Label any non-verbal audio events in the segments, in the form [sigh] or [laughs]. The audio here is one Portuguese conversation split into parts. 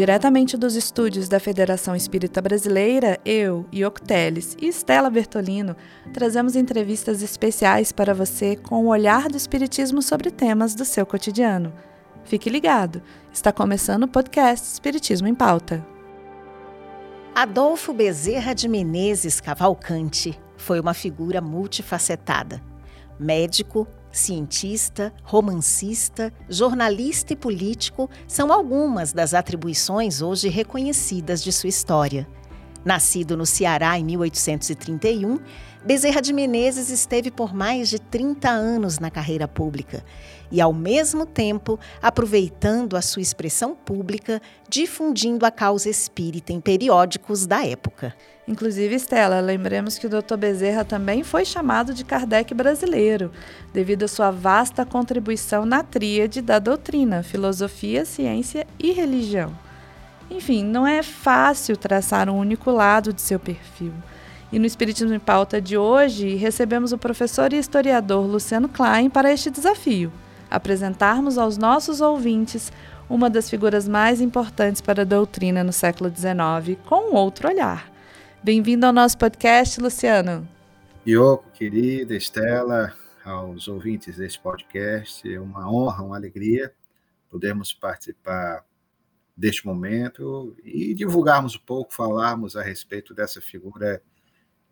Diretamente dos estúdios da Federação Espírita Brasileira, eu, Ioc Teles e Estela Bertolino trazemos entrevistas especiais para você com o olhar do Espiritismo sobre temas do seu cotidiano. Fique ligado, está começando o podcast Espiritismo em Pauta. Adolfo Bezerra de Menezes Cavalcante foi uma figura multifacetada. Médico, cientista, romancista, jornalista e político são algumas das atribuições hoje reconhecidas de sua história. Nascido no Ceará em 1831, Bezerra de Menezes esteve por mais de 30 anos na carreira pública e, ao mesmo tempo, aproveitando a sua expressão pública, difundindo a causa espírita em periódicos da época. Inclusive, Estela, lembremos que o Dr. Bezerra também foi chamado de Kardec brasileiro, devido à sua vasta contribuição na tríade da doutrina, filosofia, ciência e religião. Enfim, não é fácil traçar um único lado de seu perfil. E no Espiritismo em Pauta de hoje, recebemos o professor e historiador Luciano Klein para este desafio: apresentarmos aos nossos ouvintes uma das figuras mais importantes para a doutrina no século XIX, com outro olhar. Bem-vindo ao nosso podcast, Luciano. Ioco, querida Estela, aos ouvintes deste podcast, é uma honra, uma alegria podermos participar deste momento e divulgarmos um pouco, falarmos a respeito dessa figura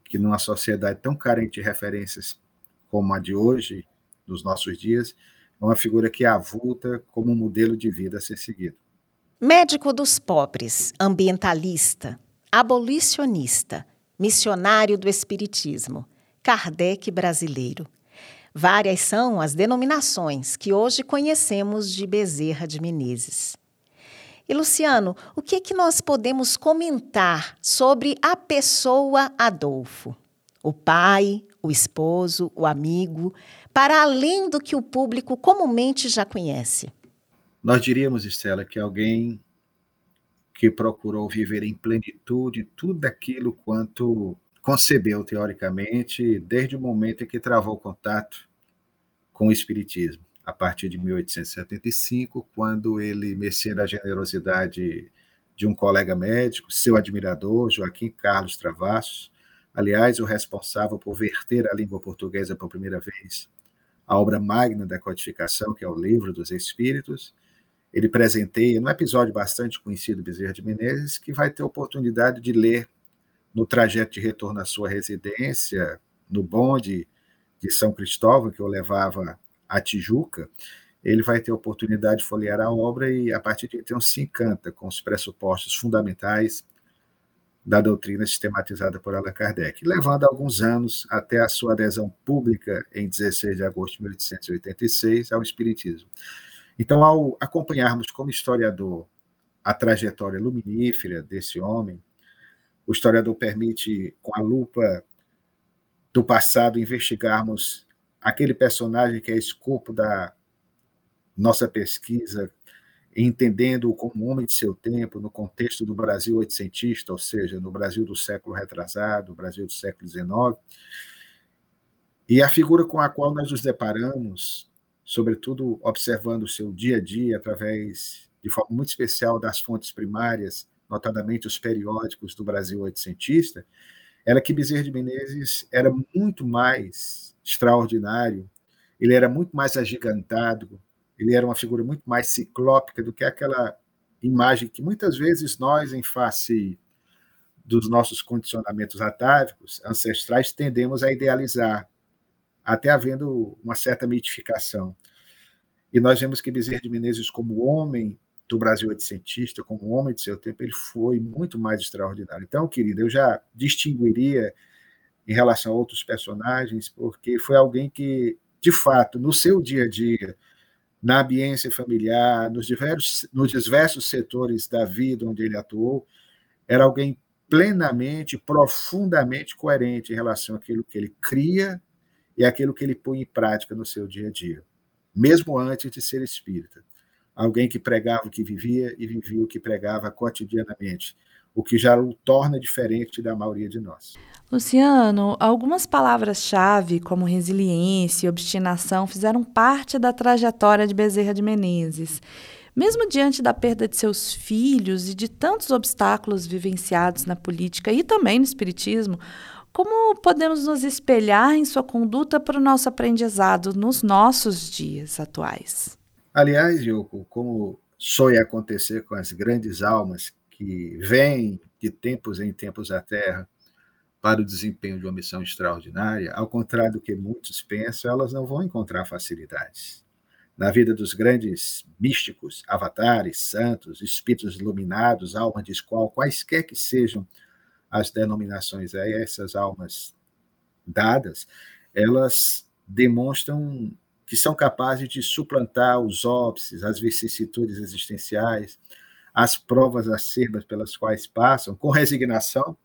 que numa sociedade tão carente de referências como a de hoje, nos nossos dias, é uma figura que é avulta como um modelo de vida a ser seguido. Médico dos pobres, ambientalista, abolicionista, missionário do Espiritismo, Kardec brasileiro. Várias são as denominações que hoje conhecemos de Bezerra de Menezes. E Luciano, o que, é que nós podemos comentar sobre a pessoa Adolfo? O pai, o esposo, o amigo, para além do que o público comumente já conhece. Nós diríamos, Estela, que alguém que procurou viver em plenitude tudo aquilo quanto concebeu teoricamente desde o momento em que travou contato com o espiritismo a partir de 1875, quando ele, mercê a generosidade de um colega médico, seu admirador, Joaquim Carlos Travassos, aliás, o responsável por verter a língua portuguesa pela primeira vez, a obra magna da codificação, que é o Livro dos Espíritos, ele presenteia, num episódio bastante conhecido, Bezerra de Menezes, que vai ter oportunidade de ler no trajeto de retorno à sua residência, no bonde de São Cristóvão, que o levava a Tijuca, ele vai ter oportunidade de folhear a obra e, a partir de então, se encanta com os pressupostos fundamentais da doutrina sistematizada por Allan Kardec, levando alguns anos até a sua adesão pública, em 16 de agosto de 1886, ao Espiritismo. Então, ao acompanharmos como historiador a trajetória luminífera desse homem, o historiador permite, com a lupa do passado, investigarmos aquele personagem que é escopo da nossa pesquisa, entendendo-o como homem de seu tempo, no contexto do Brasil oitocentista, ou seja, no Brasil do século retrasado, Brasil do século XIX. E a figura com a qual nós nos deparamos, sobretudo observando o seu dia a dia, através, de forma muito especial, das fontes primárias, notadamente os periódicos do Brasil oitocentista, era que Bezerra de Menezes era muito mais extraordinário, ele era muito mais agigantado, ele era uma figura muito mais ciclópica do que aquela imagem que muitas vezes nós, em face dos nossos condicionamentos atávicos, ancestrais, tendemos a idealizar, até havendo uma certa mitificação. E nós vemos que Bezerra de Menezes, como homem do Brasil oitocentista, como homem de seu tempo, ele foi muito mais extraordinário. Então, querido, eu já distinguiria em relação a outros personagens, porque foi alguém que, de fato, no seu dia a dia, na ambiência familiar, nos diversos, nos diversos setores da vida onde ele atuou, era alguém plenamente, profundamente coerente em relação àquilo que ele cria e aquilo que ele põe em prática no seu dia a dia, mesmo antes de ser espírita. Alguém que pregava o que vivia e vivia o que pregava cotidianamente o que já o torna diferente da maioria de nós. Luciano, algumas palavras-chave, como resiliência e obstinação, fizeram parte da trajetória de Bezerra de Menezes. Mesmo diante da perda de seus filhos e de tantos obstáculos vivenciados na política e também no espiritismo, como podemos nos espelhar em sua conduta para o nosso aprendizado nos nossos dias atuais? Aliás, Yoko, como sonha acontecer com as grandes almas que vêm de tempos em tempos à Terra para o desempenho de uma missão extraordinária, ao contrário do que muitos pensam, elas não vão encontrar facilidades. Na vida dos grandes místicos, avatares, santos, espíritos iluminados, almas de escola, quaisquer que sejam as denominações a essas almas dadas, elas demonstram que são capazes de suplantar os óbices, as vicissitudes existenciais, as provas acerbas pelas quais passam, com resignação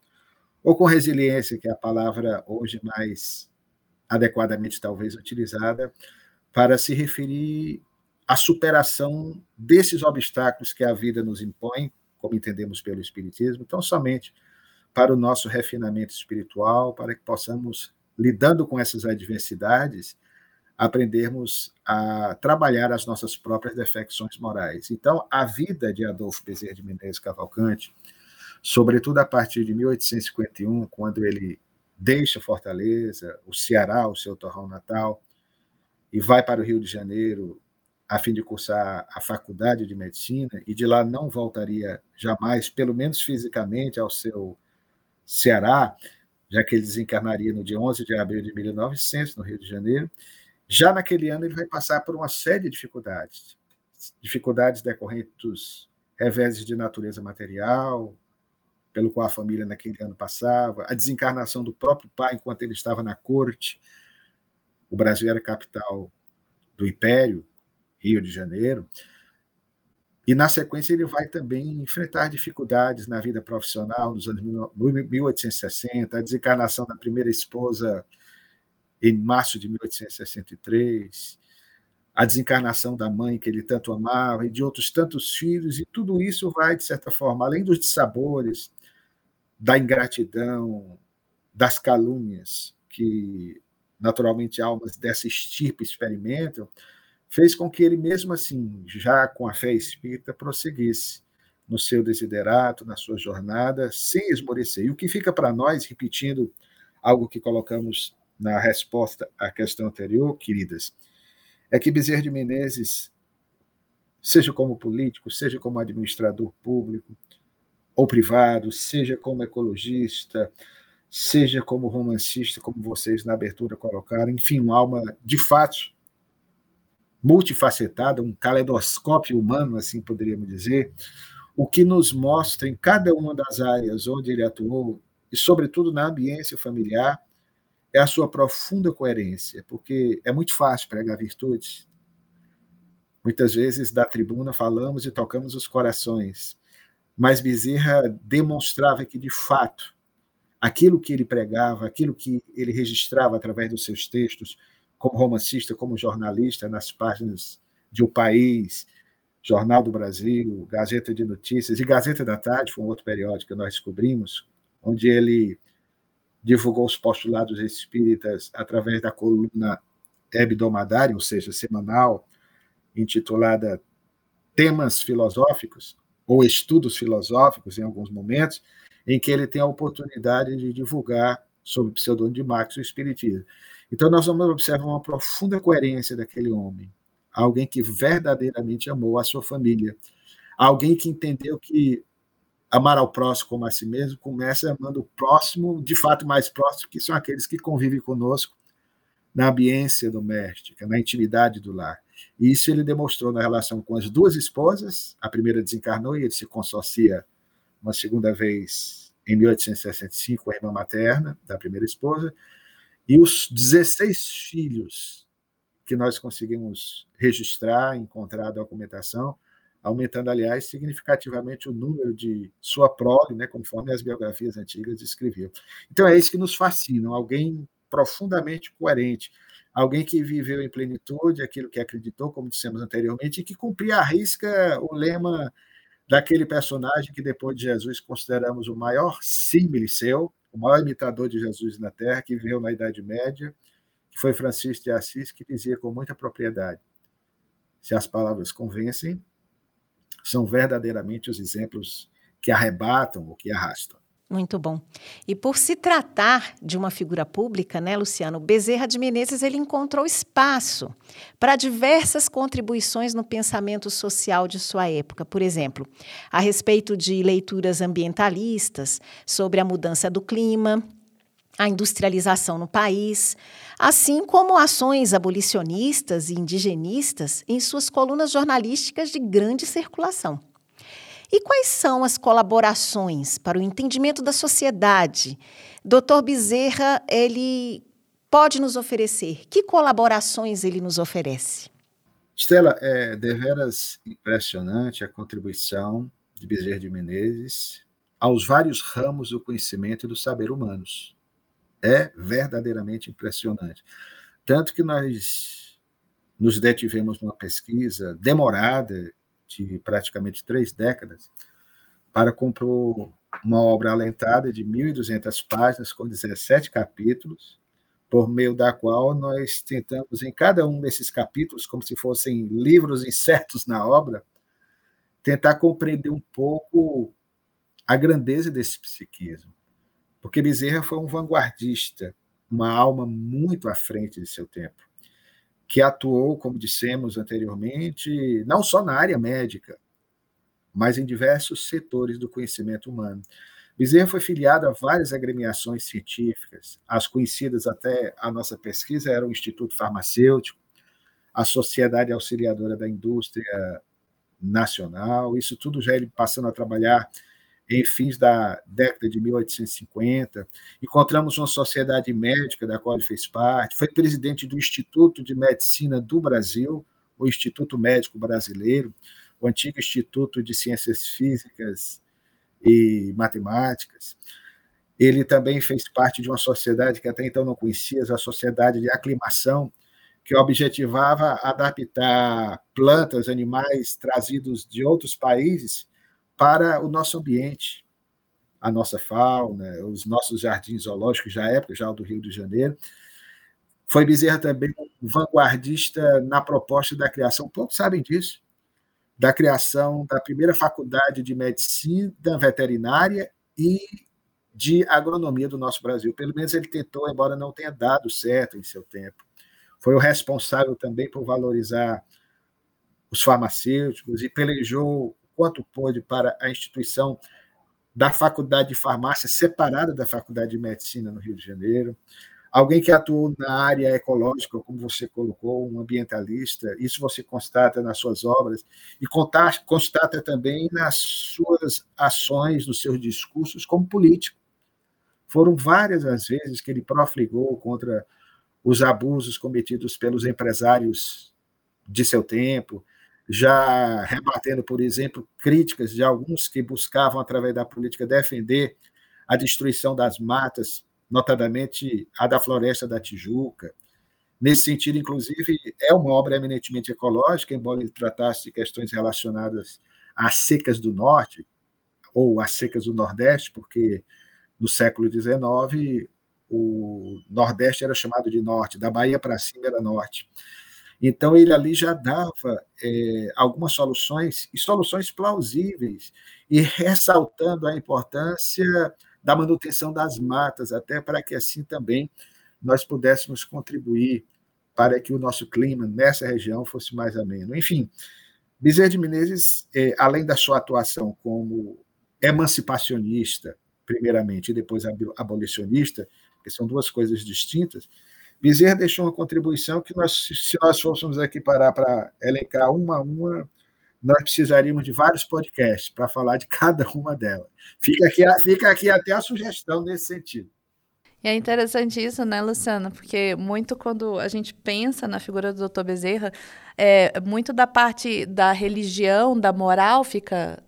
ou com resiliência, que é a palavra hoje mais adequadamente talvez utilizada, para se referir à superação desses obstáculos que a vida nos impõe, como entendemos pelo Espiritismo, então somente para o nosso refinamento espiritual, para que possamos, lidando com essas adversidades, aprendermos a trabalhar as nossas próprias defecções morais. Então, a vida de Adolfo Bezerra de Menezes Cavalcante, sobretudo a partir de 1851, quando ele deixa Fortaleza, o Ceará, o seu torrão natal, e vai para o Rio de Janeiro a fim de cursar a faculdade de medicina, e de lá não voltaria jamais, pelo menos fisicamente, ao seu Ceará, já que ele desencarnaria no dia 11 de abril de 1900, no Rio de Janeiro. Já naquele ano, ele vai passar por uma série de dificuldades. Dificuldades decorrentes dos reveses de natureza material, pelo qual a família naquele ano passava, a desencarnação do próprio pai enquanto ele estava na corte. O Brasil era capital do Império, Rio de Janeiro. E, na sequência, ele vai também enfrentar dificuldades na vida profissional nos anos 1860, a desencarnação da primeira esposa em março de 1863, a desencarnação da mãe que ele tanto amava e de outros tantos filhos, e tudo isso vai, de certa forma, além dos dissabores, da ingratidão, das calúnias que naturalmente almas dessa estirpe experimentam, fez com que ele, mesmo assim, já com a fé espírita, prosseguisse no seu desiderato, na sua jornada, sem esmorecer. E o que fica para nós, repetindo algo que colocamos na resposta à questão anterior, queridas, é que Bezerra de Menezes, seja como político, seja como administrador público ou privado, seja como ecologista, seja como romancista, como vocês na abertura colocaram, enfim, uma alma de fato multifacetada, um caleidoscópio humano, assim poderíamos dizer, o que nos mostra em cada uma das áreas onde ele atuou, e sobretudo na ambiência familiar, é a sua profunda coerência, porque é muito fácil pregar virtudes. Muitas vezes da tribuna falamos e tocamos os corações, mas Bezerra demonstrava que, de fato, aquilo que ele pregava, aquilo que ele registrava através dos seus textos, como romancista, como jornalista, nas páginas de O País, Jornal do Brasil, Gazeta de Notícias e Gazeta da Tarde, foi um outro periódico que nós descobrimos, onde ele divulgou os postulados espíritas através da coluna hebdomadária, ou seja, semanal, intitulada Temas Filosóficos, ou Estudos Filosóficos, em alguns momentos, em que ele tem a oportunidade de divulgar, sob o pseudônimo de Marx, o Espiritismo. Então, nós vamos observar uma profunda coerência daquele homem, alguém que verdadeiramente amou a sua família, alguém que entendeu que amar ao próximo como a si mesmo começa amando o próximo, de fato mais próximo, que são aqueles que convivem conosco na ambiência doméstica, na intimidade do lar. E isso ele demonstrou na relação com as duas esposas, a primeira desencarnou e ele se consorcia uma segunda vez em 1865 com a irmã materna da primeira esposa, e os 16 filhos que nós conseguimos registrar, encontrar a documentação, aumentando, aliás, significativamente o número de sua prole, né, conforme as biografias antigas descreviam. Então é isso que nos fascina, alguém profundamente coerente, alguém que viveu em plenitude aquilo que acreditou, como dissemos anteriormente, e que cumpria à risca o lema daquele personagem que depois de Jesus consideramos o maior símile seu, o maior imitador de Jesus na Terra, que viveu na Idade Média, que foi Francisco de Assis, que dizia com muita propriedade: se as palavras convencem, são verdadeiramente os exemplos que arrebatam ou que arrastam. Muito bom. E por se tratar de uma figura pública, né, Luciano, Bezerra de Menezes ele encontrou espaço para diversas contribuições no pensamento social de sua época. Por exemplo, a respeito de leituras ambientalistas sobre a mudança do clima, a industrialização no país, assim como ações abolicionistas e indigenistas em suas colunas jornalísticas de grande circulação. E quais são as colaborações para o entendimento da sociedade? Doutor Bezerra, ele pode nos oferecer? Que colaborações ele nos oferece? Estela, é deveras impressionante a contribuição de Bezerra de Menezes aos vários ramos do conhecimento e do saber humanos. É verdadeiramente impressionante. Tanto que nós nos detivemos numa pesquisa demorada de praticamente três décadas, para compor uma obra alentada de 1.200 páginas, com 17 capítulos, por meio da qual nós tentamos, em cada um desses capítulos, como se fossem livros incertos na obra, tentar compreender um pouco a grandeza desse psiquismo. Porque Bezerra foi um vanguardista, uma alma muito à frente de seu tempo que atuou, como dissemos anteriormente, não só na área médica, mas em diversos setores do conhecimento humano. Bezerra foi filiado a várias agremiações científicas, as conhecidas até a nossa pesquisa eram o Instituto Farmacêutico, a Sociedade Auxiliadora da Indústria Nacional, isso tudo já ele passando a trabalhar em fins da década de 1850. Encontramos uma sociedade médica da qual ele fez parte, foi presidente do Instituto de Medicina do Brasil, o Instituto Médico Brasileiro, o antigo Instituto de Ciências Físicas e Matemáticas. Ele também fez parte de uma sociedade que até então não conhecia, a Sociedade de Aclimação, que objetivava adaptar plantas, animais trazidos de outros países para o nosso ambiente, a nossa fauna, os nossos jardins zoológicos da época, já do Rio de Janeiro. Foi Bezerra também vanguardista na proposta da criação, poucos sabem disso, da criação da primeira faculdade de medicina veterinária e de agronomia do nosso Brasil. Pelo menos ele tentou, embora não tenha dado certo em seu tempo. Foi o responsável também por valorizar os farmacêuticos e pelejou quanto pôde para a instituição da Faculdade de Farmácia, separada da Faculdade de Medicina no Rio de Janeiro. Alguém que atuou na área ecológica, como você colocou, um ambientalista, isso você constata nas suas obras e constata também nas suas ações, nos seus discursos como político. Foram várias as vezes que ele profligou contra os abusos cometidos pelos empresários de seu tempo, já rebatendo, por exemplo, críticas de alguns que buscavam, através da política, defender a destruição das matas, notadamente a da Floresta da Tijuca. Nesse sentido, inclusive, é uma obra eminentemente ecológica, embora ele tratasse de questões relacionadas às secas do Norte, ou às secas do Nordeste, porque no século XIX o Nordeste era chamado de Norte, da Bahia para cima era Norte. Então, ele ali já dava é, algumas soluções, e soluções plausíveis, e ressaltando a importância da manutenção das matas, até para que assim também nós pudéssemos contribuir para que o nosso clima nessa região fosse mais ameno. Enfim, Bezerra de Menezes, é, além da sua atuação como emancipacionista, primeiramente, e depois abolicionista, que são duas coisas distintas, Bezerra deixou uma contribuição que nós, se nós fôssemos aqui parar para elencar uma a uma, nós precisaríamos de vários podcasts para falar de [laughs] cada uma delas. Fica aqui, fica aqui até a sugestão nesse sentido. E é interessante isso, né, Luciana? Porque muito quando a gente pensa na figura do doutor Bezerra, é, muito da parte da religião, da moral, fica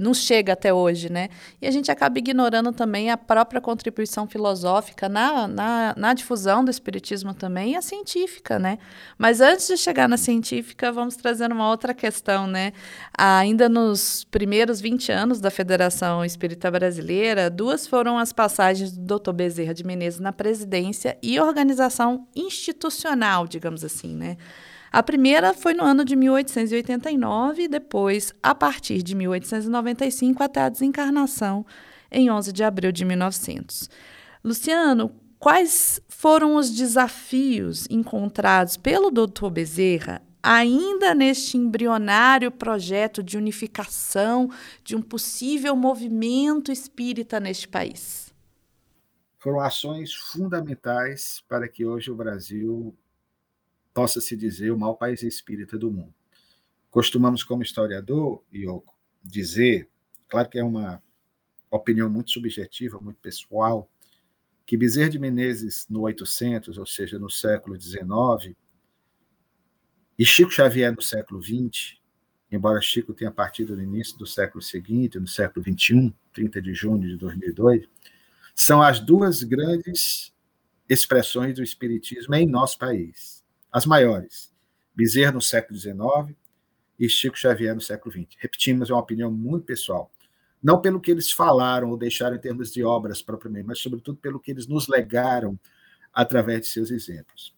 não chega até hoje, né? E a gente acaba ignorando também a própria contribuição filosófica na, na, na difusão do espiritismo também e a científica, né? Mas antes de chegar na científica, vamos trazer uma outra questão, né? Ainda nos primeiros 20 anos da Federação Espírita Brasileira, duas foram as passagens do doutor Bezerra de Menezes na presidência e organização institucional, digamos assim, né? A primeira foi no ano de 1889 e depois, a partir de 1895 até a desencarnação em 11 de abril de 1900. Luciano, quais foram os desafios encontrados pelo Dr. Bezerra ainda neste embrionário projeto de unificação de um possível movimento espírita neste país? Foram ações fundamentais para que hoje o Brasil possa se dizer o maior país espírita do mundo. Costumamos, como historiador, Ioco, dizer, claro que é uma opinião muito subjetiva, muito pessoal, que Bezerra de Menezes, no 800, ou seja, no século XIX, e Chico Xavier no século XX, embora Chico tenha partido no início do século seguinte, no século XXI, 30 de junho de 2002, são as duas grandes expressões do Espiritismo em nosso país. As maiores. Bezerra no século XIX e Chico Xavier no século XX. Repetimos, é uma opinião muito pessoal. Não pelo que eles falaram ou deixaram em termos de obras propriamente, mas sobretudo pelo que eles nos legaram através de seus exemplos.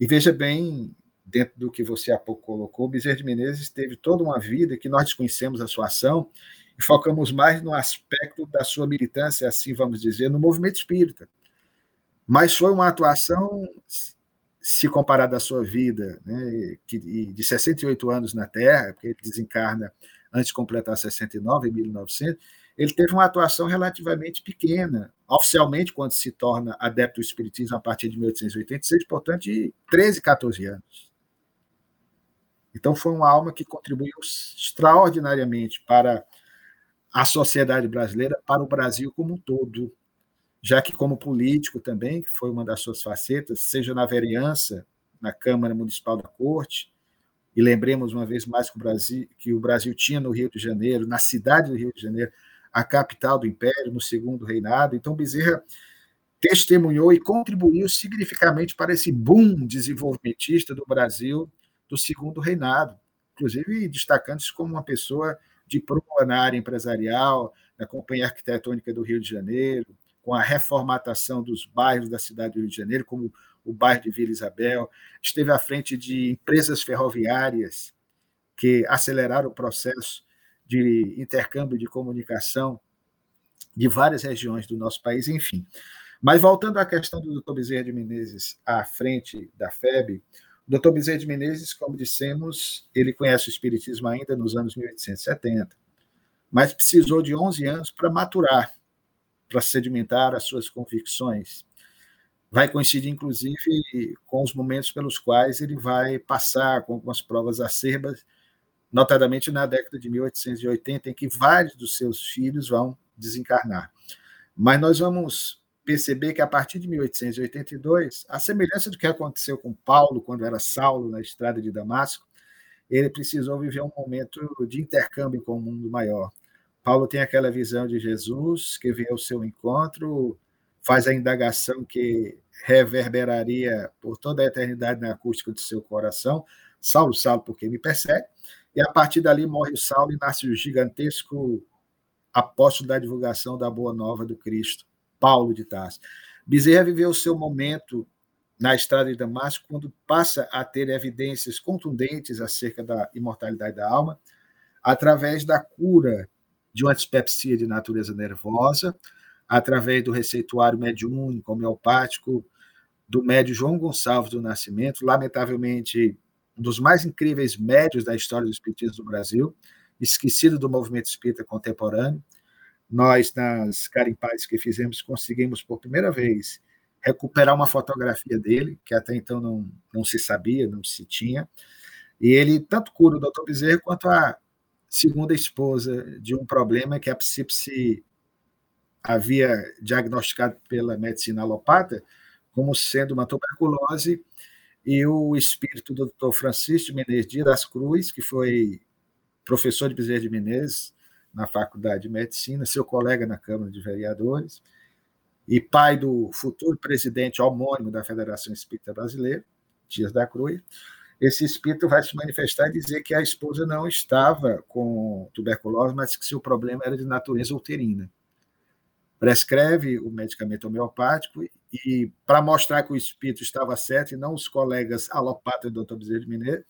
E veja bem, dentro do que você há pouco colocou, Bezerra de Menezes teve toda uma vida que nós desconhecemos a sua ação e focamos mais no aspecto da sua militância, assim vamos dizer, no movimento espírita. Mas foi uma atuação, se comparada à sua vida, né, que, de 68 anos na Terra, porque ele desencarna antes de completar 69, em 1900, ele teve uma atuação relativamente pequena, oficialmente, quando se torna adepto do Espiritismo a partir de 1886, portanto, de 13, 14 anos. Então, foi uma alma que contribuiu extraordinariamente para a sociedade brasileira, para o Brasil como um todo, já que, como político também, que foi uma das suas facetas, seja na vereança, na Câmara Municipal da Corte, e lembremos uma vez mais que o Brasil, que o Brasil tinha no Rio de Janeiro, na cidade do Rio de Janeiro, a capital do Império, no segundo reinado. Então, Bezerra testemunhou e contribuiu significativamente para esse boom desenvolvimentista do Brasil do segundo reinado, inclusive destacando-se como uma pessoa de proa na área empresarial, na Companhia Arquitetônica do Rio de Janeiro, com a reformatação dos bairros da cidade do Rio de Janeiro, como o bairro de Vila Isabel, esteve à frente de empresas ferroviárias que aceleraram o processo de intercâmbio de comunicação de várias regiões do nosso país, enfim. Mas voltando à questão do Dr. Bezerra de Menezes à frente da FEB, o Dr. Bezerra de Menezes, como dissemos, ele conhece o Espiritismo ainda nos anos 1870, mas precisou de 11 anos para maturar, para sedimentar as suas convicções. Vai coincidir, inclusive, com os momentos pelos quais ele vai passar com algumas provas acerbas, notadamente na década de 1880, em que vários dos seus filhos vão desencarnar. Mas nós vamos perceber que a partir de 1882, a semelhança do que aconteceu com Paulo quando era Saulo na estrada de Damasco, ele precisou viver um momento de intercâmbio com o mundo maior. Paulo tem aquela visão de Jesus que vem ao seu encontro, faz a indagação que reverberaria por toda a eternidade na acústica do seu coração. Saulo, Saulo, porque me persegue? E a partir dali morre o Saulo e nasce o gigantesco apóstolo da divulgação da boa nova do Cristo. Paulo de Tarso. Bezerra viveu o seu momento na estrada de Damasco quando passa a ter evidências contundentes acerca da imortalidade da alma, através da cura de uma dispepsia de natureza nervosa, através do receituário mediúnico, homeopático, do médio João Gonçalves do Nascimento, lamentavelmente um dos mais incríveis médios da história do espiritismo do Brasil, esquecido do movimento espírita contemporâneo, nós, nas carimpais que fizemos, conseguimos por primeira vez recuperar uma fotografia dele, que até então não, não se sabia, não se tinha. E ele tanto cura o doutor Bezerra quanto a segunda esposa de um problema que a psípse havia diagnosticado pela medicina alopata como sendo uma tuberculose e o espírito do doutor Francisco Menezes Dias das Cruz, que foi professor de Bezerra de Menezes, na Faculdade de Medicina, seu colega na Câmara de Vereadores, e pai do futuro presidente homônimo da Federação Espírita Brasileira, Dias da Cruz. Esse espírito vai se manifestar e dizer que a esposa não estava com tuberculose, mas que seu problema era de natureza uterina. Prescreve o medicamento homeopático e para mostrar que o espírito estava certo e não os colegas alopatas do Dr. Bezerra de Mineiro,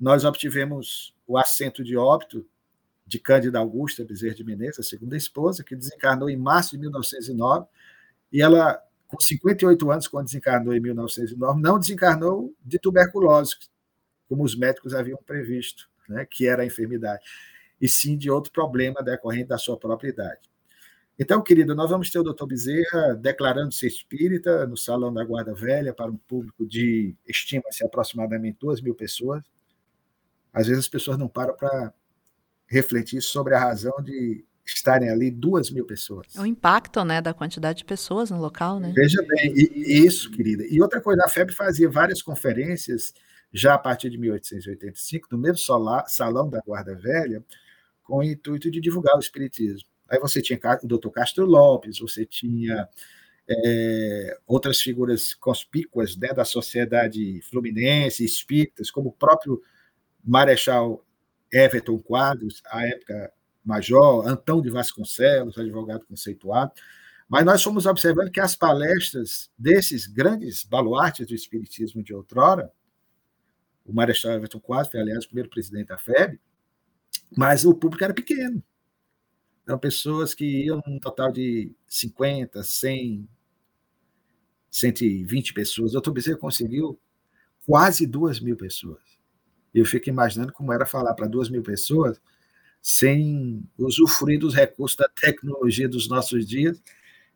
nós obtivemos o assento de óbito de Cândida Augusta Bezerra de Menezes, a segunda esposa, que desencarnou em março de 1909, e ela, com 58 anos, quando desencarnou em 1909, não desencarnou de tuberculose, como os médicos haviam previsto, né, que era a enfermidade, e sim de outro problema decorrente da sua própria idade. Então, querido, nós vamos ter o doutor Bezerra declarando-se espírita no Salão da Guarda Velha para um público de, estima-se, aproximadamente duas mil pessoas. Às vezes as pessoas não param para refletir sobre a razão de estarem ali duas mil pessoas. O impacto, né, da quantidade de pessoas no local, né? Veja bem, e, isso, querida. E outra coisa, a FEB fazia várias conferências já a partir de 1885, no mesmo salão da Guarda Velha, com o intuito de divulgar o espiritismo. Aí você tinha o doutor Castro Lopes, você tinha é, outras figuras conspícuas né, da sociedade fluminense, espíritas, como o próprio Marechal Everton Quadros, à época major, Antão de Vasconcelos, advogado conceituado. Mas nós fomos observando que as palestras desses grandes baluartes do espiritismo de outrora, o Marechal Everton Quadros foi, aliás, o primeiro presidente da FEB, mas o público era pequeno. Eram pessoas que iam um total de 50, 100, 120 pessoas. O doutor Bezerra conseguiu quase duas mil pessoas. Eu fico imaginando como era falar para duas mil pessoas sem usufruir dos recursos da tecnologia dos nossos dias,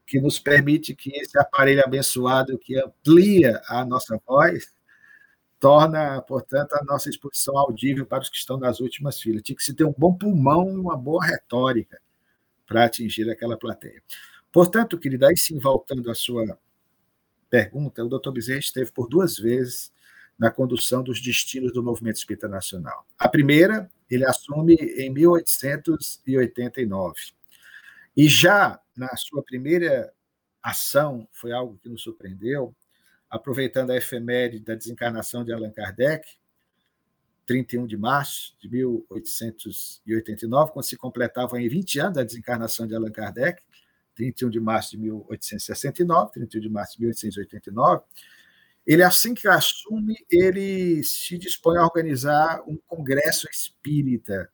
que nos permite que esse aparelho abençoado que amplia a nossa voz torna, portanto, a nossa exposição audível para os que estão nas últimas filas. Tinha que se ter um bom pulmão e uma boa retórica para atingir aquela plateia. Portanto, querida, aí sim, voltando à sua pergunta, o doutor Bezerra esteve por duas vezes na condução dos destinos do movimento espírita nacional. A primeira, ele assume em 1889. E já na sua primeira ação, foi algo que nos surpreendeu, aproveitando a efeméride da desencarnação de Allan Kardec, 31 de março de 1889, quando se completavam em 20 anos a desencarnação de Allan Kardec, 31 de março de 1869, 31 de março de 1889, ele assim que assume, ele se dispõe a organizar um congresso espírita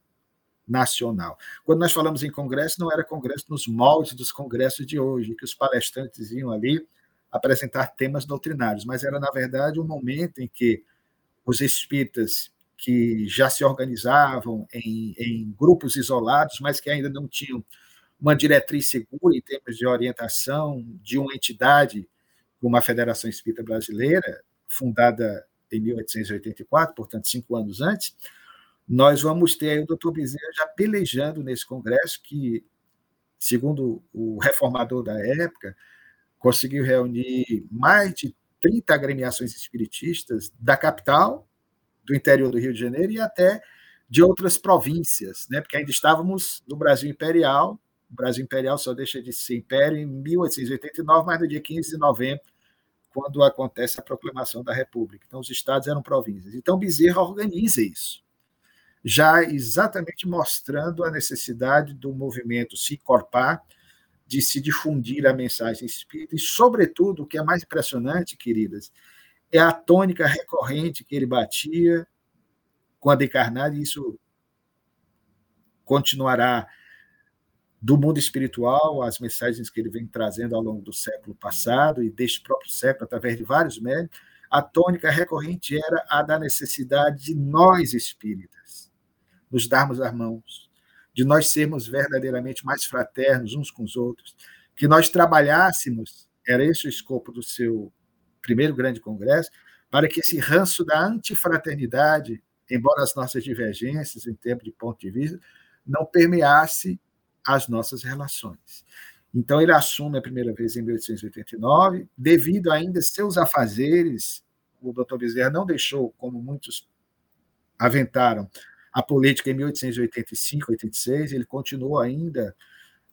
nacional. Quando nós falamos em congresso, não era congresso nos moldes dos congressos de hoje, que os palestrantes iam ali apresentar temas doutrinários, mas era na verdade um momento em que os espíritas que já se organizavam em, em grupos isolados, mas que ainda não tinham uma diretriz segura em termos de orientação de uma entidade como a Federação Espírita Brasileira, fundada em 1884, portanto, cinco anos antes, nós vamos ter o doutor Bezerra já pelejando nesse congresso, que, segundo o reformador da época, conseguiu reunir mais de 30 agremiações espiritistas da capital do interior do Rio de Janeiro e até de outras províncias, né? porque ainda estávamos no Brasil Imperial. O Brasil Imperial só deixa de ser império em 1889, mas no dia 15 de novembro, quando acontece a proclamação da República. Então, os estados eram províncias. Então, Bezerra organiza isso, já exatamente mostrando a necessidade do movimento se encorpar, de se difundir a mensagem espírita e, sobretudo, o que é mais impressionante, queridas, é a tônica recorrente que ele batia quando encarnado, e isso continuará do mundo espiritual, as mensagens que ele vem trazendo ao longo do século passado e deste próprio século, através de vários médios, a tônica recorrente era a da necessidade de nós espíritas nos darmos as mãos, de nós sermos verdadeiramente mais fraternos uns com os outros, que nós trabalhássemos, era esse o escopo do seu primeiro grande congresso, para que esse ranço da antifraternidade, embora as nossas divergências em termos de ponto de vista, não permeasse as nossas relações. Então, ele assume a primeira vez em 1889, devido ainda seus afazeres, o doutor Bezerra não deixou, como muitos aventaram, a política em 1885, 86, ele continuou ainda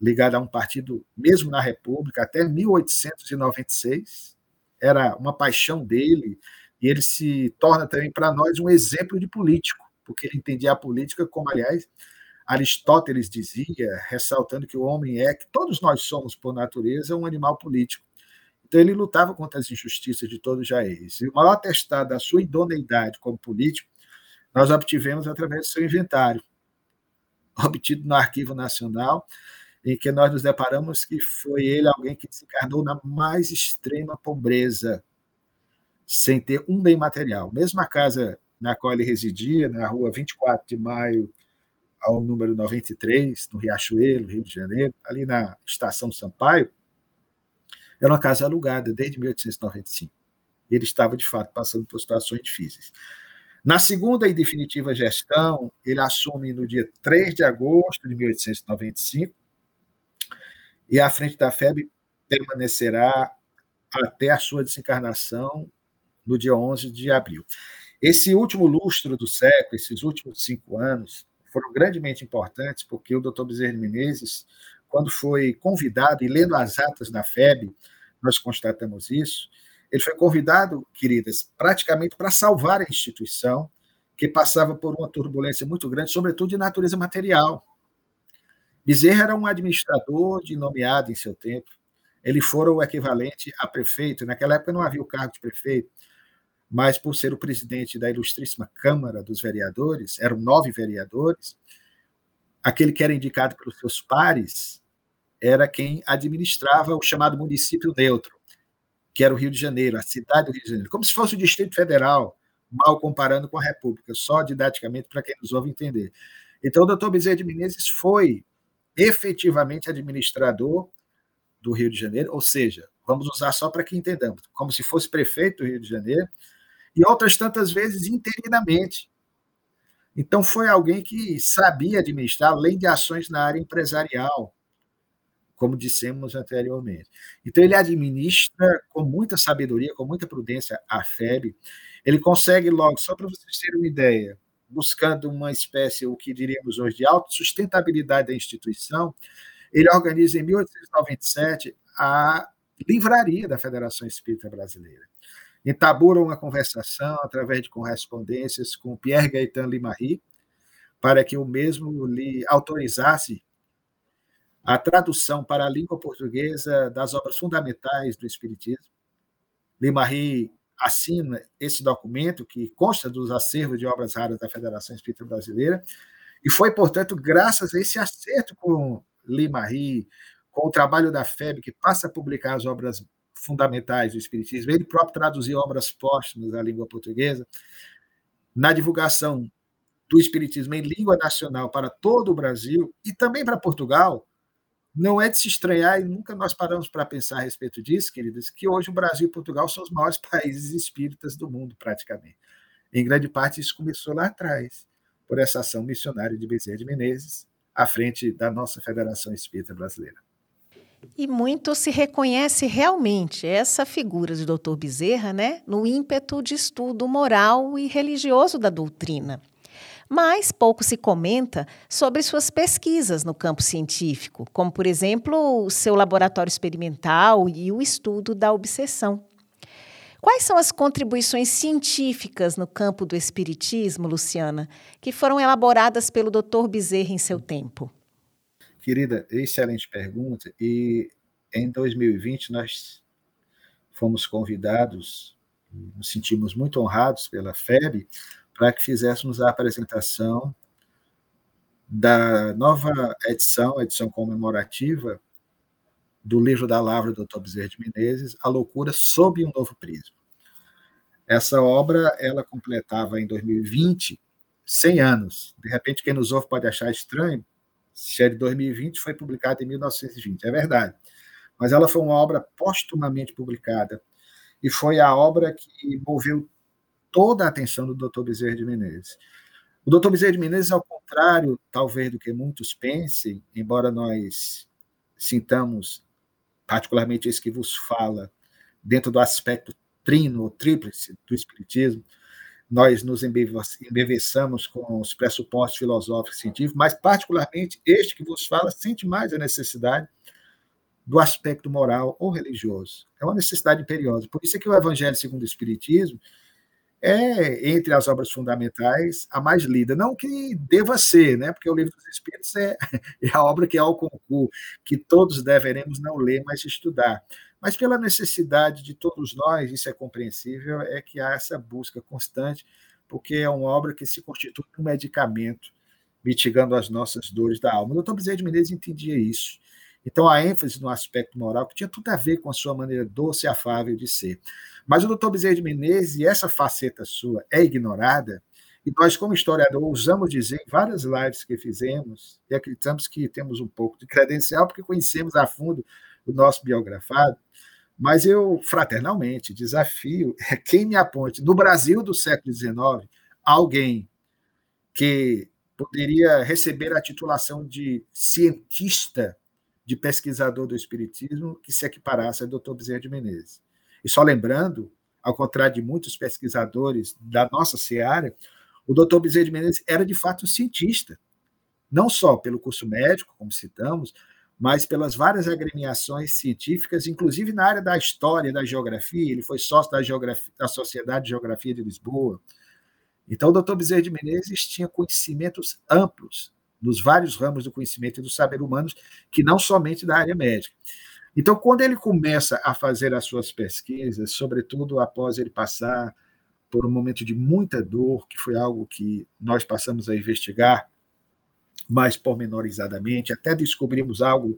ligado a um partido, mesmo na República, até 1896, era uma paixão dele, e ele se torna também para nós um exemplo de político, porque ele entendia a política como, aliás, Aristóteles dizia, ressaltando que o homem é, que todos nós somos, por natureza, um animal político. Então, ele lutava contra as injustiças de todos os jaízes. E o maior atestado da sua idoneidade como político, nós obtivemos através do seu inventário, obtido no Arquivo Nacional, em que nós nos deparamos que foi ele alguém que desencarnou na mais extrema pobreza, sem ter um bem material. Mesmo a casa na qual ele residia, na rua 24 de maio, ao número 93, no Riachuelo, Rio de Janeiro, ali na Estação Sampaio, era uma casa alugada desde 1895. Ele estava, de fato, passando por situações difíceis. Na segunda e definitiva gestão, ele assume no dia 3 de agosto de 1895 e à frente da FEB permanecerá até a sua desencarnação no dia 11 de abril. Esse último lustro do século, esses últimos cinco anos, foram grandemente importantes, porque o doutor Bezerra Menezes, quando foi convidado, e lendo as atas da FEB, nós constatamos isso, ele foi convidado, queridas, praticamente para salvar a instituição, que passava por uma turbulência muito grande, sobretudo de natureza material. Bezerra era um administrador de nomeado em seu tempo. Ele fora o equivalente a prefeito. Naquela época não havia o cargo de prefeito, mas por ser o presidente da ilustríssima Câmara dos Vereadores, eram nove vereadores, aquele que era indicado pelos seus pares era quem administrava o chamado município neutro, que era o Rio de Janeiro, a cidade do Rio de Janeiro, como se fosse o Distrito Federal, mal comparando com a República, só didaticamente para quem nos ouve entender. Então, o doutor Bezerra de Menezes foi efetivamente administrador do Rio de Janeiro, ou seja, vamos usar só para que entendamos, como se fosse prefeito do Rio de Janeiro, e outras tantas vezes interinamente. Então, foi alguém que sabia administrar, além de ações na área empresarial, como dissemos anteriormente. Então, ele administra com muita sabedoria, com muita prudência a FEB. Ele consegue logo, só para vocês terem uma ideia, buscando uma espécie, o que diríamos hoje, de autossustentabilidade da instituição, ele organiza em 1897 a livraria da Federação Espírita Brasileira entabula uma conversação através de correspondências com Pierre Gaetan Limarie, para que o mesmo lhe autorizasse a tradução para a língua portuguesa das obras fundamentais do Espiritismo. Limarie assina esse documento, que consta dos acervos de obras raras da Federação Espírita Brasileira, e foi, portanto, graças a esse acerto com Limarie, com o trabalho da FEB, que passa a publicar as obras fundamentais do Espiritismo. Ele próprio traduziu obras póstumas da língua portuguesa. Na divulgação do Espiritismo em língua nacional para todo o Brasil e também para Portugal, não é de se estranhar, e nunca nós paramos para pensar a respeito disso, queridas, que hoje o Brasil e Portugal são os maiores [laughs] países espíritas do mundo, praticamente. Em grande parte, isso começou lá atrás, por essa ação missionária de Bezerra de Menezes, à frente da nossa Federação Espírita Brasileira. E muito se reconhece realmente essa figura de Dr. Bezerra, né, no ímpeto de estudo moral e religioso da doutrina. Mas pouco se comenta sobre suas pesquisas no campo científico, como, por exemplo, o seu laboratório experimental e o estudo da obsessão. Quais são as contribuições científicas no campo do espiritismo, Luciana, que foram elaboradas pelo Dr. Bezerra em seu tempo? Querida, excelente pergunta. E em 2020 nós fomos convidados, nos sentimos muito honrados pela FEB, para que fizéssemos a apresentação da nova edição, edição comemorativa, do livro da Lavra do Dr. Bezerra de Menezes, A Loucura sob um Novo Prisma. Essa obra, ela completava em 2020 100 anos. De repente, quem nos ouve pode achar estranho, se é de 2020, foi publicada em 1920, é verdade. Mas ela foi uma obra postumamente publicada e foi a obra que moveu toda a atenção do Dr. Bezerra de Menezes. O Dr. Bezerra de Menezes, ao contrário, talvez, do que muitos pensem, embora nós sintamos, particularmente esse que vos fala, dentro do aspecto trino ou tríplice do Espiritismo, nós nos embeveçamos com os pressupostos filosóficos e científicos, mas, particularmente, este que vos fala sente mais a necessidade do aspecto moral ou religioso. É uma necessidade imperiosa. Por isso é que o Evangelho segundo o Espiritismo é, entre as obras fundamentais, a mais lida. Não que deva ser, né? porque o Livro dos Espíritos é, [laughs] é a obra que é ao concurso, que todos deveremos não ler, mas estudar. Mas pela necessidade de todos nós, isso é compreensível, é que há essa busca constante, porque é uma obra que se constitui um medicamento mitigando as nossas dores da alma. O doutor Bezerra de Menezes entendia isso. Então, a ênfase no aspecto moral, que tinha tudo a ver com a sua maneira doce e afável de ser. Mas o doutor Bezerra de Menezes, e essa faceta sua é ignorada, e nós, como historiador, usamos dizer em várias lives que fizemos, e acreditamos que temos um pouco de credencial, porque conhecemos a fundo o nosso biografado, mas eu, fraternalmente, desafio [laughs] quem me aponte, no Brasil do século XIX, alguém que poderia receber a titulação de cientista, de pesquisador do Espiritismo, que se equiparasse a Dr. Bezerra de Menezes. E só lembrando, ao contrário de muitos pesquisadores da nossa seara, o Dr. Bezerra de Menezes era de fato um cientista, não só pelo curso médico, como citamos, mas pelas várias agremiações científicas, inclusive na área da história, da geografia, ele foi sócio da, geografia, da Sociedade de Geografia de Lisboa. Então, o doutor Bezerra de Menezes tinha conhecimentos amplos nos vários ramos do conhecimento e do saber humanos, que não somente da área médica. Então, quando ele começa a fazer as suas pesquisas, sobretudo após ele passar por um momento de muita dor, que foi algo que nós passamos a investigar mais pormenorizadamente, até descobrimos algo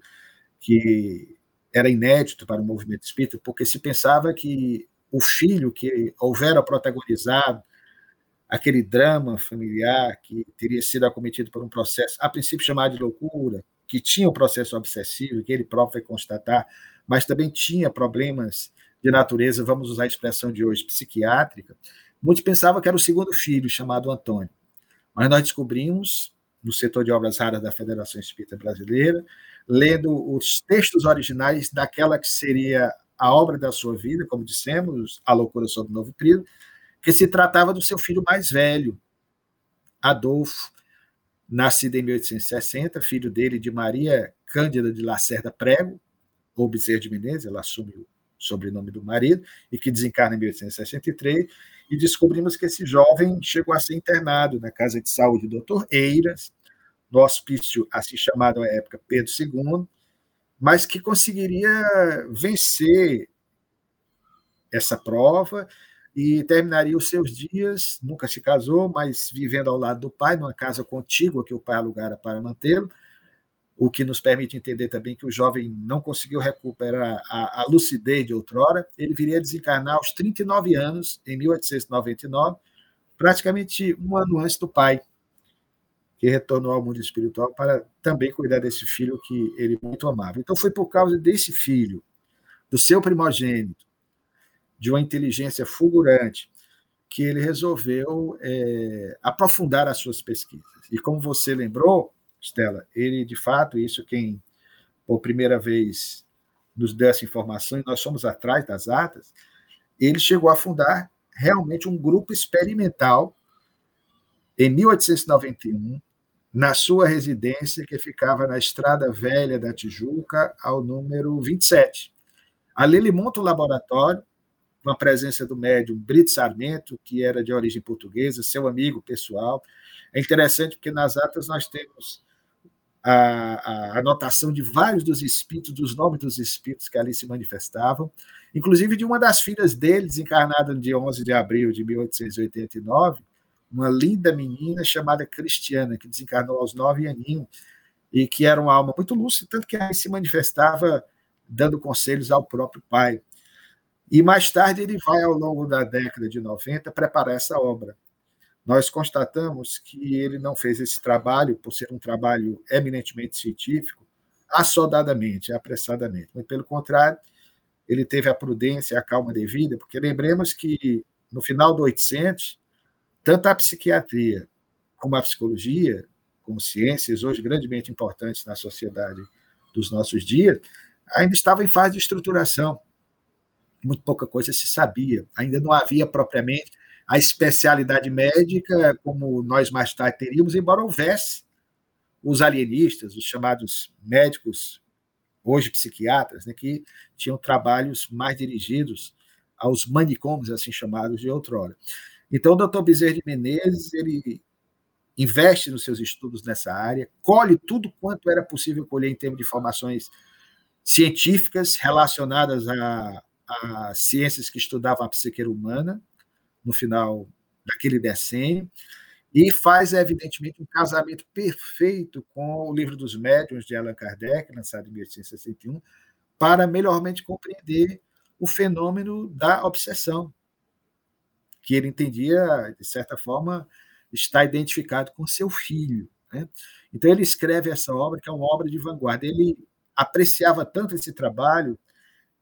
que era inédito para o movimento espírita, porque se pensava que o filho que houvera protagonizado aquele drama familiar que teria sido acometido por um processo, a princípio chamado de loucura, que tinha um processo obsessivo, que ele próprio vai constatar, mas também tinha problemas de natureza, vamos usar a expressão de hoje, psiquiátrica, muitos pensavam que era o segundo filho, chamado Antônio. Mas nós descobrimos, no setor de obras raras da Federação Espírita Brasileira, lendo os textos originais daquela que seria a obra da sua vida, como dissemos, A Loucura sobre o Novo Trilho, que se tratava do seu filho mais velho, Adolfo, nascido em 1860, filho dele de Maria Cândida de Lacerda Prego, ou Bezerra de Menezes, ela assume o sobrenome do marido, e que desencarna em 1863, e descobrimos que esse jovem chegou a ser internado na Casa de Saúde Dr. Eiras, no hospício assim chamado à época Pedro II, mas que conseguiria vencer essa prova e terminaria os seus dias, nunca se casou, mas vivendo ao lado do pai, numa casa contígua que o pai alugara para mantê-lo, o que nos permite entender também que o jovem não conseguiu recuperar a, a lucidez de outrora. Ele viria a desencarnar aos 39 anos, em 1899, praticamente um ano antes do pai, que retornou ao mundo espiritual para também cuidar desse filho que ele muito amava. Então, foi por causa desse filho, do seu primogênito, de uma inteligência fulgurante, que ele resolveu é, aprofundar as suas pesquisas. E como você lembrou, Stella, ele de fato, isso quem por primeira vez nos deu essa informação, e nós somos atrás das atas, ele chegou a fundar realmente um grupo experimental em 1891, na sua residência, que ficava na Estrada Velha da Tijuca, ao número 27. Ali ele monta um laboratório com a presença do médium Brito Sarmento, que era de origem portuguesa, seu amigo pessoal. É interessante porque nas atas nós temos a, a anotação de vários dos espíritos, dos nomes dos espíritos que ali se manifestavam, inclusive de uma das filhas dele, desencarnada no dia 11 de abril de 1889, uma linda menina chamada Cristiana, que desencarnou aos nove aninhos, e que era uma alma muito lúcida, tanto que aí se manifestava dando conselhos ao próprio pai. E mais tarde ele vai, ao longo da década de 90, preparar essa obra. Nós constatamos que ele não fez esse trabalho, por ser um trabalho eminentemente científico, assodadamente, apressadamente. Mas, pelo contrário, ele teve a prudência, a calma devida, porque lembremos que no final do 800, tanto a psiquiatria como a psicologia, como ciências hoje grandemente importantes na sociedade dos nossos dias, ainda estavam em fase de estruturação muito pouca coisa se sabia. Ainda não havia propriamente a especialidade médica como nós mais tarde teríamos, embora houvesse os alienistas, os chamados médicos, hoje psiquiatras, né, que tinham trabalhos mais dirigidos aos manicômios, assim chamados de outrora. Então, o doutor Bezerra de Menezes, ele investe nos seus estudos nessa área, colhe tudo quanto era possível colher em termos de informações científicas relacionadas a, a ciências que estudavam a psique humana, no final daquele decênio, e faz, evidentemente, um casamento perfeito com o Livro dos Médiuns de Allan Kardec, lançado em 1861, para melhormente compreender o fenômeno da obsessão, que ele entendia, de certa forma, está identificado com seu filho. Né? Então, ele escreve essa obra, que é uma obra de vanguarda. Ele apreciava tanto esse trabalho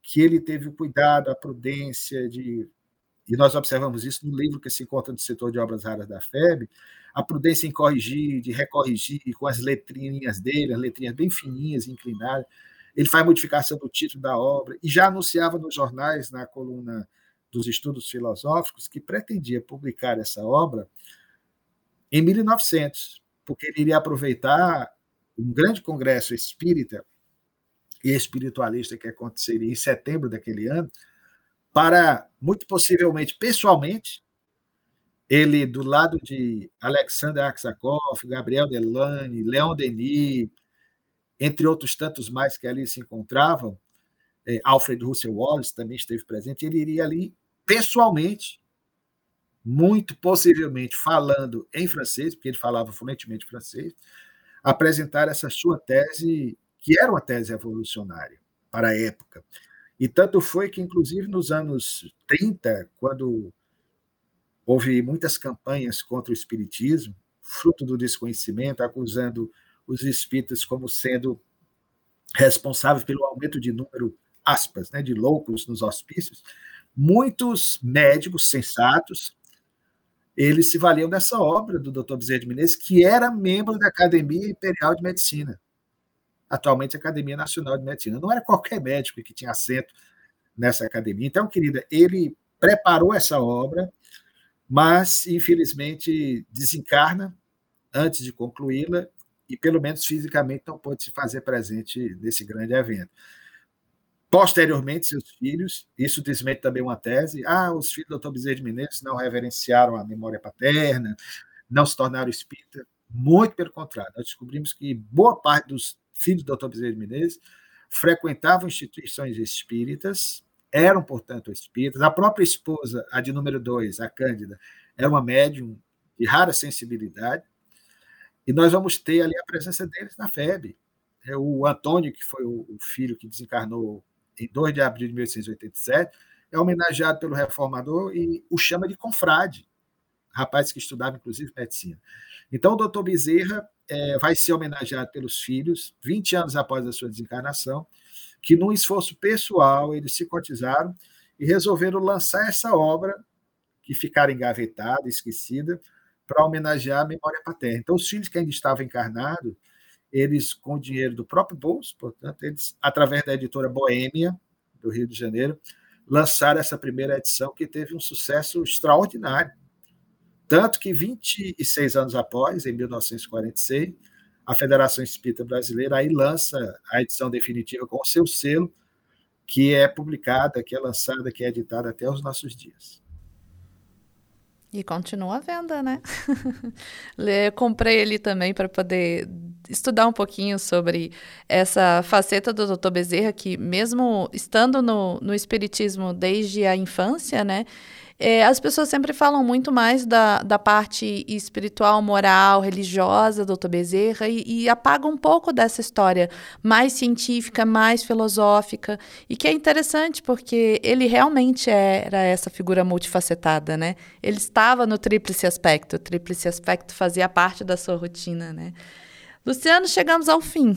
que ele teve o cuidado, a prudência de e nós observamos isso no livro que se encontra no setor de obras raras da FEB, a prudência em corrigir, de recorrigir com as letrinhas dele, as letrinhas bem fininhas, inclinadas. Ele faz modificação do título da obra e já anunciava nos jornais, na coluna dos estudos filosóficos, que pretendia publicar essa obra em 1900, porque ele iria aproveitar um grande congresso espírita e espiritualista que aconteceria em setembro daquele ano, para, muito possivelmente, pessoalmente, ele, do lado de Alexander Aksakov, Gabriel Delane, Leon Denis, entre outros tantos mais que ali se encontravam, é, Alfred Russel Wallace também esteve presente, ele iria ali pessoalmente, muito possivelmente falando em francês, porque ele falava fluentemente francês, apresentar essa sua tese, que era uma tese revolucionária para a época. E tanto foi que, inclusive, nos anos 30, quando houve muitas campanhas contra o espiritismo, fruto do desconhecimento, acusando os espíritas como sendo responsáveis pelo aumento de número, aspas, né, de loucos nos hospícios, muitos médicos sensatos, eles se valiam dessa obra do Dr. Bezerra de Menezes, que era membro da Academia Imperial de Medicina atualmente Academia Nacional de Medicina. Não era qualquer médico que tinha assento nessa academia. Então, querida, ele preparou essa obra, mas infelizmente desencarna antes de concluí-la e pelo menos fisicamente não pôde se fazer presente nesse grande evento. Posteriormente, seus filhos, isso desmente também uma tese, ah, os filhos do Dr. Bezerra de Menezes não reverenciaram a memória paterna, não se tornaram espírita. Muito pelo contrário, nós descobrimos que boa parte dos filho do Dr. Bezerra de Menezes, frequentavam instituições espíritas, eram, portanto, espíritas. A própria esposa, a de número dois, a Cândida, era uma médium de rara sensibilidade. E nós vamos ter ali a presença deles na FEB. É, o Antônio, que foi o filho que desencarnou em 2 de abril de 1887, é homenageado pelo reformador e o chama de confrade, rapaz que estudava, inclusive, medicina. Então, o doutor Bezerra é, vai ser homenageado pelos filhos, 20 anos após a sua desencarnação, que, num esforço pessoal, eles se cotizaram e resolveram lançar essa obra, que ficara engavetada, esquecida, para homenagear a memória paterna. Então, os filhos que ainda estavam encarnados, eles, com o dinheiro do próprio bolso, portanto, eles, através da editora Boêmia, do Rio de Janeiro, lançaram essa primeira edição, que teve um sucesso extraordinário tanto que 26 anos após, em 1946, a Federação Espírita Brasileira aí lança a edição definitiva com o seu selo, que é publicada, que é lançada, que é editada até os nossos dias. E continua à venda, né? [laughs] Eu comprei ele também para poder estudar um pouquinho sobre essa faceta do Dr. Bezerra, que mesmo estando no, no espiritismo desde a infância, né? É, as pessoas sempre falam muito mais da, da parte espiritual, moral, religiosa, doutor Bezerra, e, e apagam um pouco dessa história mais científica, mais filosófica, e que é interessante porque ele realmente era essa figura multifacetada, né? Ele estava no tríplice aspecto, o tríplice aspecto fazia parte da sua rotina, né? Luciano, chegamos ao fim.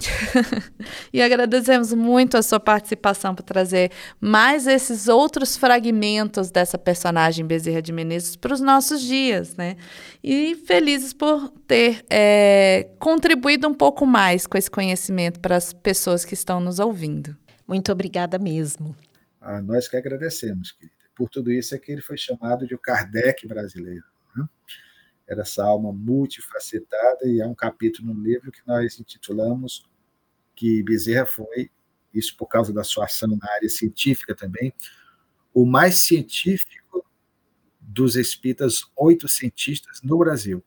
[laughs] e agradecemos muito a sua participação para trazer mais esses outros fragmentos dessa personagem Bezerra de Menezes para os nossos dias, né? E felizes por ter é, contribuído um pouco mais com esse conhecimento para as pessoas que estão nos ouvindo. Muito obrigada mesmo. Ah, nós que agradecemos, querida. Por tudo isso é que ele foi chamado de o Kardec brasileiro. Né? Era essa alma multifacetada, e há um capítulo no livro que nós intitulamos que Bezerra foi, isso por causa da sua ação na área científica também, o mais científico dos espíritas oito cientistas no Brasil,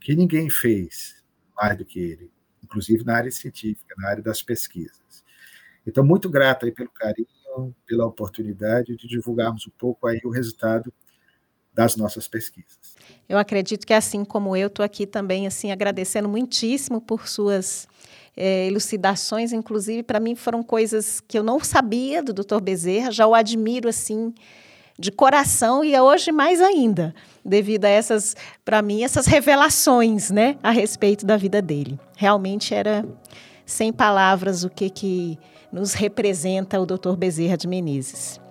que ninguém fez mais do que ele, inclusive na área científica, na área das pesquisas. Então, muito grato aí pelo carinho, pela oportunidade de divulgarmos um pouco aí o resultado das nossas pesquisas. Eu acredito que assim como eu estou aqui também assim agradecendo muitíssimo por suas é, elucidações, inclusive para mim foram coisas que eu não sabia do Dr. Bezerra, já o admiro assim de coração e hoje mais ainda, devido a essas, para mim, essas revelações, né, a respeito da vida dele. Realmente era sem palavras o que que nos representa o Dr. Bezerra de Menezes.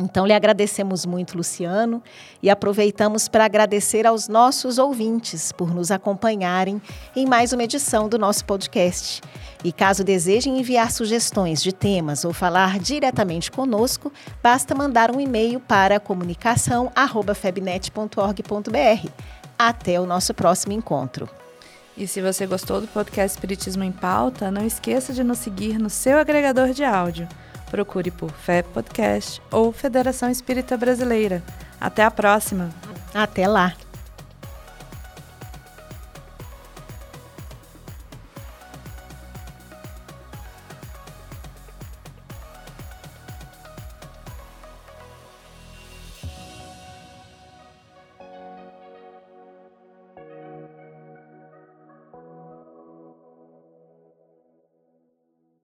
Então, lhe agradecemos muito, Luciano, e aproveitamos para agradecer aos nossos ouvintes por nos acompanharem em mais uma edição do nosso podcast. E caso desejem enviar sugestões de temas ou falar diretamente conosco, basta mandar um e-mail para comunicação@febnet.org.br. Até o nosso próximo encontro. E se você gostou do podcast Espiritismo em Pauta, não esqueça de nos seguir no seu agregador de áudio. Procure por Fé Podcast ou Federação Espírita Brasileira. Até a próxima. Até lá.